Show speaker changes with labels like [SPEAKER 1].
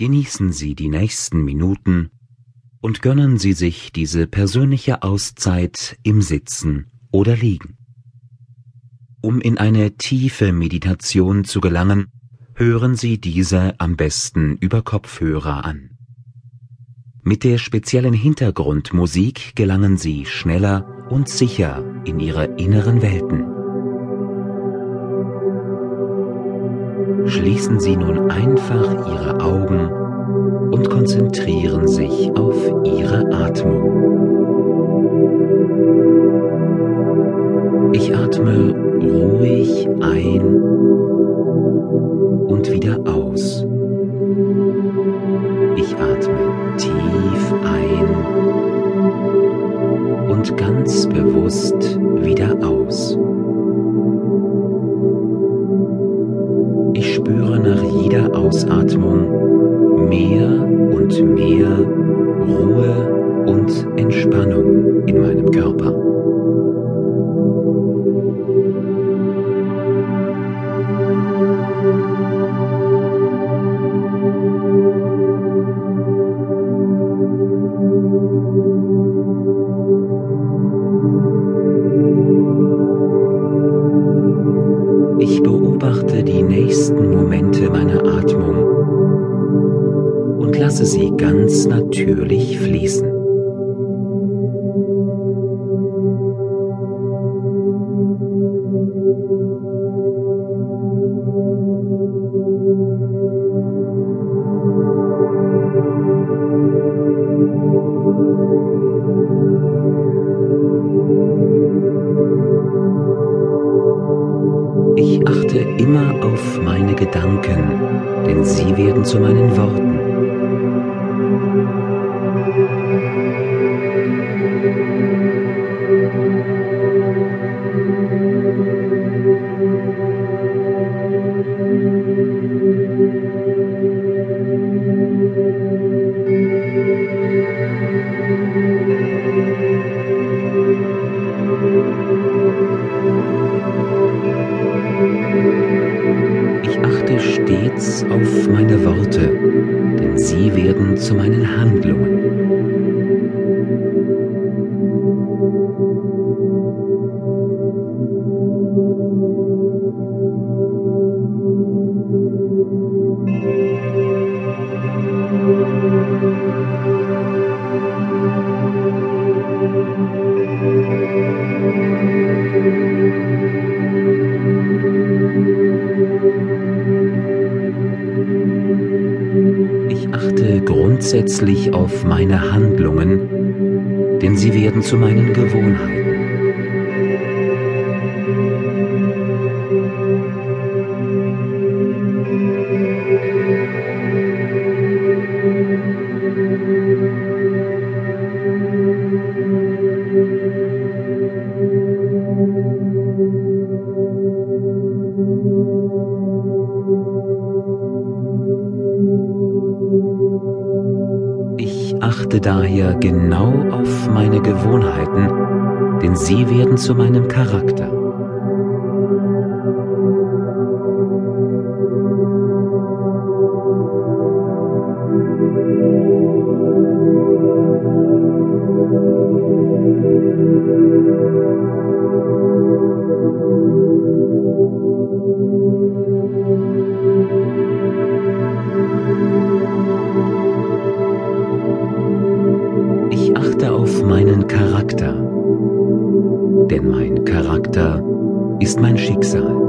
[SPEAKER 1] Genießen Sie die nächsten Minuten und gönnen Sie sich diese persönliche Auszeit im Sitzen oder Liegen. Um in eine tiefe Meditation zu gelangen, hören Sie diese am besten über Kopfhörer an. Mit der speziellen Hintergrundmusik gelangen Sie schneller und sicher in Ihre inneren Welten. Schließen Sie nun einfach Ihre Augen und konzentrieren sich auf Ihre Atmung. Ich atme ruhig ein und wieder aus. Ich atme tief ein und ganz bewusst Ich spüre nach jeder Ausatmung mehr und mehr Ruhe und Entspannung in meinem Körper. Ich beobachte die nächsten lasse sie ganz natürlich fließen. Ich achte immer auf meine Gedanken, denn sie werden zu meinen Worten. Stets auf meine Worte, denn sie werden zu meinen Handlungen. Achte grundsätzlich auf meine Handlungen, denn sie werden zu meinen Gewohnheiten. Achte daher genau auf meine Gewohnheiten, denn sie werden zu meinem Charakter. Denn mein Charakter ist mein Schicksal.